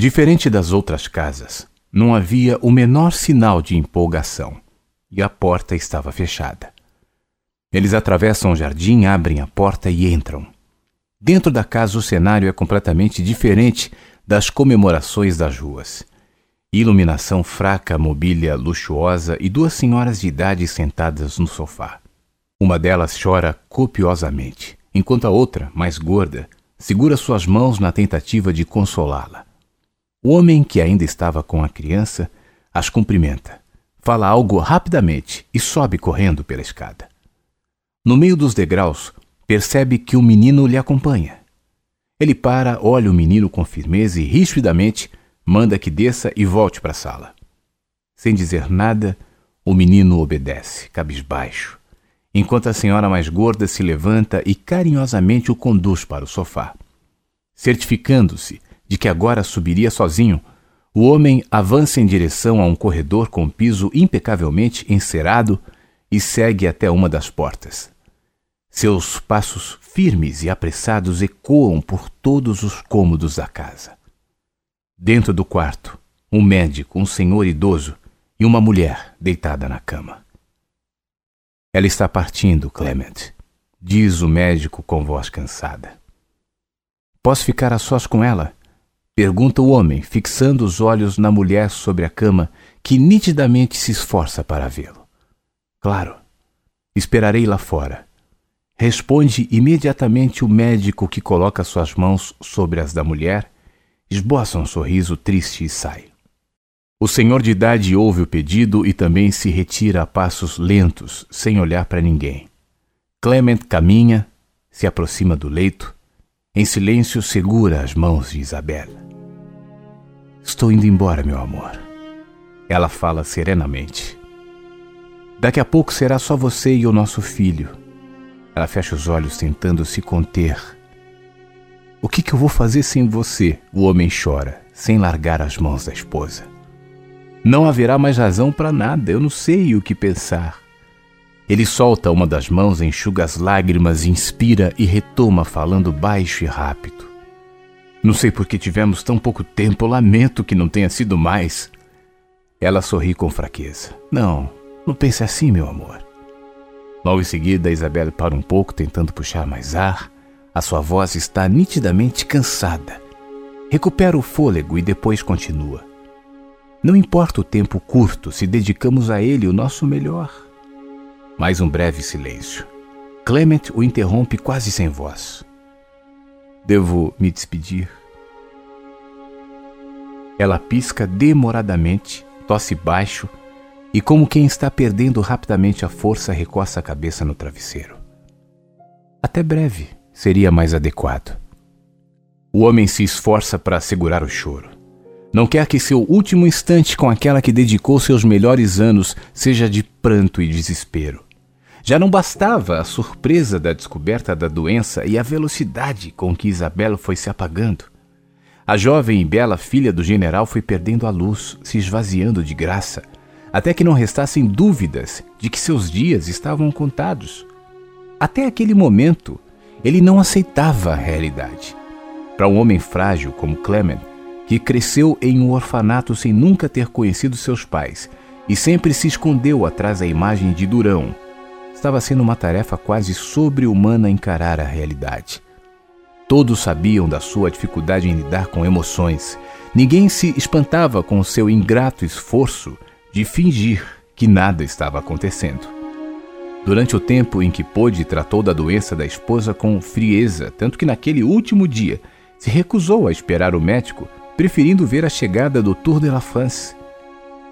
Diferente das outras casas, não havia o menor sinal de empolgação e a porta estava fechada. Eles atravessam o jardim, abrem a porta e entram. Dentro da casa, o cenário é completamente diferente das comemorações das ruas. Iluminação fraca, mobília luxuosa e duas senhoras de idade sentadas no sofá. Uma delas chora copiosamente, enquanto a outra, mais gorda, segura suas mãos na tentativa de consolá-la. O homem que ainda estava com a criança as cumprimenta, fala algo rapidamente e sobe correndo pela escada. No meio dos degraus, percebe que o menino lhe acompanha. Ele para, olha o menino com firmeza e, rispidamente, manda que desça e volte para a sala. Sem dizer nada, o menino obedece, cabisbaixo, enquanto a senhora mais gorda se levanta e carinhosamente o conduz para o sofá. Certificando-se de que agora subiria sozinho, o homem avança em direção a um corredor com piso impecavelmente encerado e segue até uma das portas. Seus passos firmes e apressados ecoam por todos os cômodos da casa. Dentro do quarto, um médico, um senhor idoso e uma mulher deitada na cama. Ela está partindo, Clement, diz o médico com voz cansada. Posso ficar a sós com ela? Pergunta o homem, fixando os olhos na mulher sobre a cama, que nitidamente se esforça para vê-lo. Claro, esperarei lá fora. Responde imediatamente o médico que coloca suas mãos sobre as da mulher, esboça um sorriso triste e sai. O senhor de idade ouve o pedido e também se retira a passos lentos, sem olhar para ninguém. Clement caminha, se aproxima do leito, em silêncio segura as mãos de Isabela. Estou indo embora, meu amor. Ela fala serenamente. Daqui a pouco será só você e o nosso filho. Ela fecha os olhos tentando se conter. O que, que eu vou fazer sem você? O homem chora, sem largar as mãos da esposa. Não haverá mais razão para nada, eu não sei o que pensar. Ele solta uma das mãos, enxuga as lágrimas, inspira e retoma, falando baixo e rápido. Não sei por que tivemos tão pouco tempo, lamento que não tenha sido mais. Ela sorri com fraqueza. Não, não pense assim, meu amor. Logo em seguida, Isabelle para um pouco, tentando puxar mais ar. A sua voz está nitidamente cansada. Recupera o fôlego e depois continua. Não importa o tempo curto, se dedicamos a ele o nosso melhor. Mais um breve silêncio. Clement o interrompe quase sem voz. Devo me despedir? Ela pisca demoradamente, tosse baixo e, como quem está perdendo rapidamente a força, recoça a cabeça no travesseiro. Até breve seria mais adequado. O homem se esforça para segurar o choro. Não quer que seu último instante com aquela que dedicou seus melhores anos seja de pranto e desespero. Já não bastava a surpresa da descoberta da doença e a velocidade com que Isabela foi se apagando. A jovem e bela filha do general foi perdendo a luz, se esvaziando de graça, até que não restassem dúvidas de que seus dias estavam contados. Até aquele momento, ele não aceitava a realidade. Para um homem frágil como Clement, que cresceu em um orfanato sem nunca ter conhecido seus pais e sempre se escondeu atrás da imagem de Durão, Estava sendo uma tarefa quase sobre-humana encarar a realidade. Todos sabiam da sua dificuldade em lidar com emoções. Ninguém se espantava com seu ingrato esforço de fingir que nada estava acontecendo. Durante o tempo em que pôde, tratou da doença da esposa com frieza, tanto que naquele último dia se recusou a esperar o médico, preferindo ver a chegada do Tour de la France.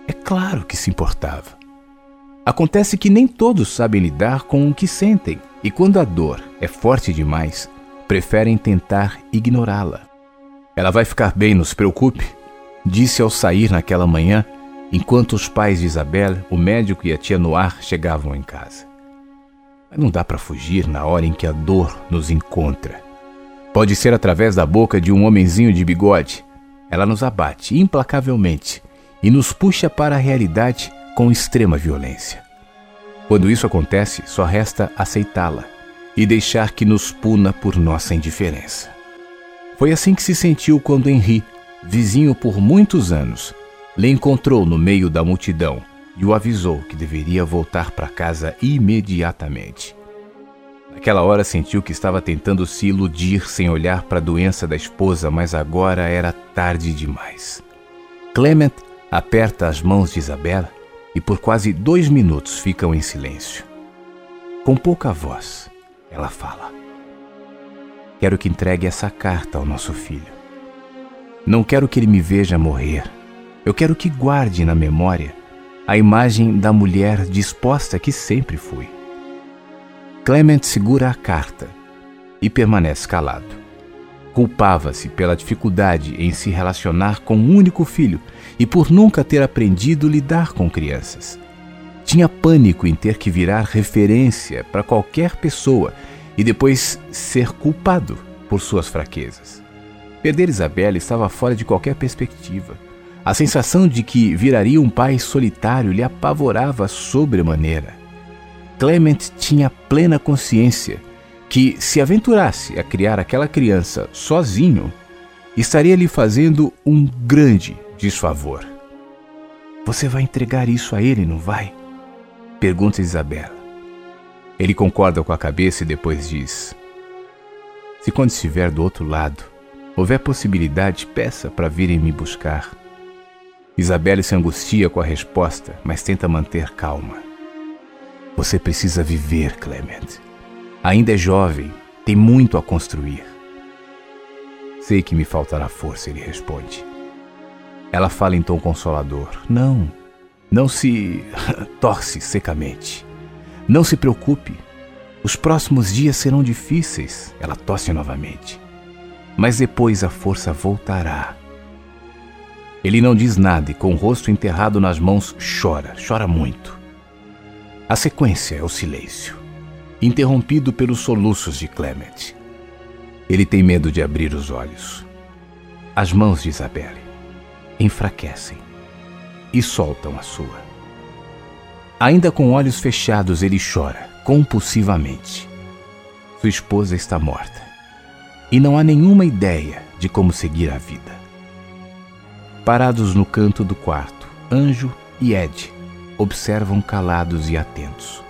É claro que se importava. Acontece que nem todos sabem lidar com o que sentem, e quando a dor é forte demais, preferem tentar ignorá-la. Ela vai ficar bem, não se preocupe, disse ao sair naquela manhã, enquanto os pais de Isabel, o médico e a tia Noir chegavam em casa. Mas não dá para fugir na hora em que a dor nos encontra. Pode ser através da boca de um homenzinho de bigode. Ela nos abate implacavelmente e nos puxa para a realidade com extrema violência. Quando isso acontece, só resta aceitá-la e deixar que nos puna por nossa indiferença. Foi assim que se sentiu quando Henri, vizinho por muitos anos, lhe encontrou no meio da multidão e o avisou que deveria voltar para casa imediatamente. Naquela hora sentiu que estava tentando se iludir sem olhar para a doença da esposa, mas agora era tarde demais. Clement aperta as mãos de Isabela e por quase dois minutos ficam em silêncio. Com pouca voz, ela fala: Quero que entregue essa carta ao nosso filho. Não quero que ele me veja morrer. Eu quero que guarde na memória a imagem da mulher disposta que sempre fui. Clement segura a carta e permanece calado. Culpava-se pela dificuldade em se relacionar com um único filho e por nunca ter aprendido lidar com crianças. Tinha pânico em ter que virar referência para qualquer pessoa e depois ser culpado por suas fraquezas. Perder Isabela estava fora de qualquer perspectiva. A sensação de que viraria um pai solitário lhe apavorava sobremaneira. Clement tinha plena consciência que, se aventurasse a criar aquela criança sozinho, estaria lhe fazendo um grande desfavor. Você vai entregar isso a ele, não vai? Pergunta Isabela. Ele concorda com a cabeça e depois diz: Se quando estiver do outro lado houver possibilidade, peça para virem me buscar. Isabelle se angustia com a resposta, mas tenta manter calma. Você precisa viver, Clement. Ainda é jovem, tem muito a construir. Sei que me faltará força, ele responde. Ela fala em tom consolador: Não, não se torce secamente. Não se preocupe. Os próximos dias serão difíceis. Ela tosse novamente. Mas depois a força voltará. Ele não diz nada e, com o rosto enterrado nas mãos, chora, chora muito. A sequência é o silêncio, interrompido pelos soluços de Clement. Ele tem medo de abrir os olhos. As mãos de Isabelle enfraquecem e soltam a sua. Ainda com olhos fechados, ele chora compulsivamente. Sua esposa está morta e não há nenhuma ideia de como seguir a vida. Parados no canto do quarto, Anjo e Ed observam calados e atentos.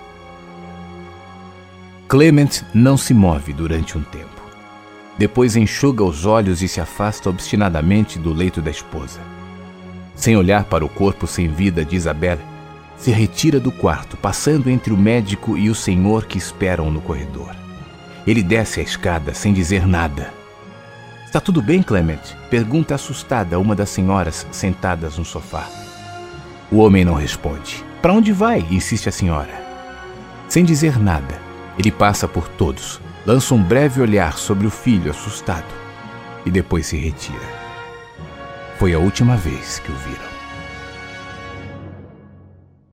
Clement não se move durante um tempo. Depois enxuga os olhos e se afasta obstinadamente do leito da esposa. Sem olhar para o corpo sem vida de Isabelle, se retira do quarto, passando entre o médico e o senhor que esperam no corredor. Ele desce a escada sem dizer nada. Está tudo bem, Clement? Pergunta assustada uma das senhoras sentadas no sofá. O homem não responde. Para onde vai? insiste a senhora. Sem dizer nada, ele passa por todos, lança um breve olhar sobre o filho assustado e depois se retira. Foi a última vez que o viram.